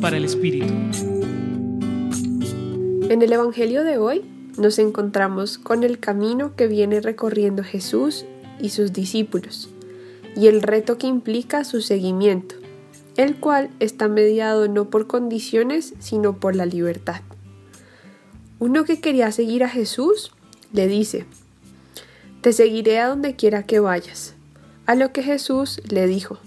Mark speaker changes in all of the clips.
Speaker 1: Para el Espíritu.
Speaker 2: En el Evangelio de hoy nos encontramos con el camino que viene recorriendo Jesús y sus discípulos y el reto que implica su seguimiento, el cual está mediado no por condiciones sino por la libertad. Uno que quería seguir a Jesús le dice, Te seguiré a donde quiera que vayas. A lo que Jesús le dijo,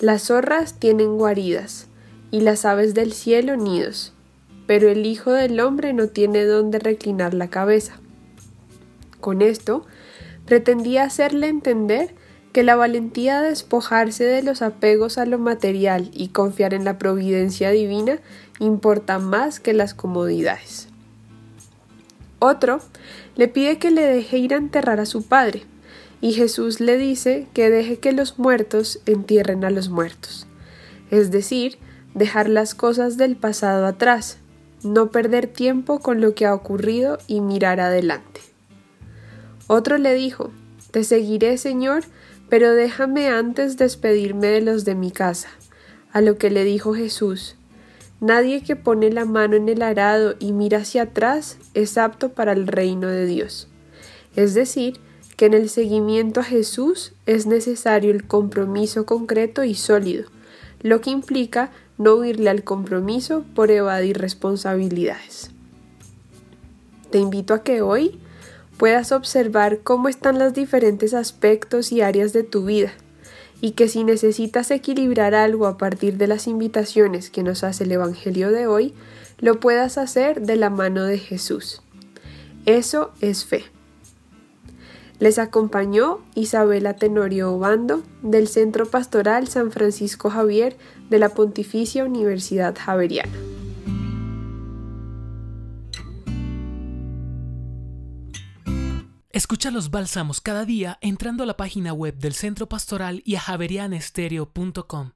Speaker 2: Las zorras tienen guaridas y las aves del cielo nidos pero el Hijo del Hombre no tiene dónde reclinar la cabeza. Con esto, pretendía hacerle entender que la valentía de despojarse de los apegos a lo material y confiar en la providencia divina importa más que las comodidades. Otro le pide que le deje ir a enterrar a su padre, y Jesús le dice que deje que los muertos entierren a los muertos, es decir, dejar las cosas del pasado atrás, no perder tiempo con lo que ha ocurrido y mirar adelante. Otro le dijo, Te seguiré, Señor, pero déjame antes despedirme de los de mi casa. A lo que le dijo Jesús, Nadie que pone la mano en el arado y mira hacia atrás es apto para el reino de Dios. Es decir, que en el seguimiento a Jesús es necesario el compromiso concreto y sólido, lo que implica no huirle al compromiso por evadir responsabilidades. Te invito a que hoy puedas observar cómo están los diferentes aspectos y áreas de tu vida y que si necesitas equilibrar algo a partir de las invitaciones que nos hace el Evangelio de hoy, lo puedas hacer de la mano de Jesús. Eso es fe. Les acompañó Isabela Tenorio Obando del Centro Pastoral San Francisco Javier de la Pontificia Universidad Javeriana.
Speaker 1: Escucha los bálsamos cada día entrando a la página web del Centro Pastoral y a javerianestereo.com.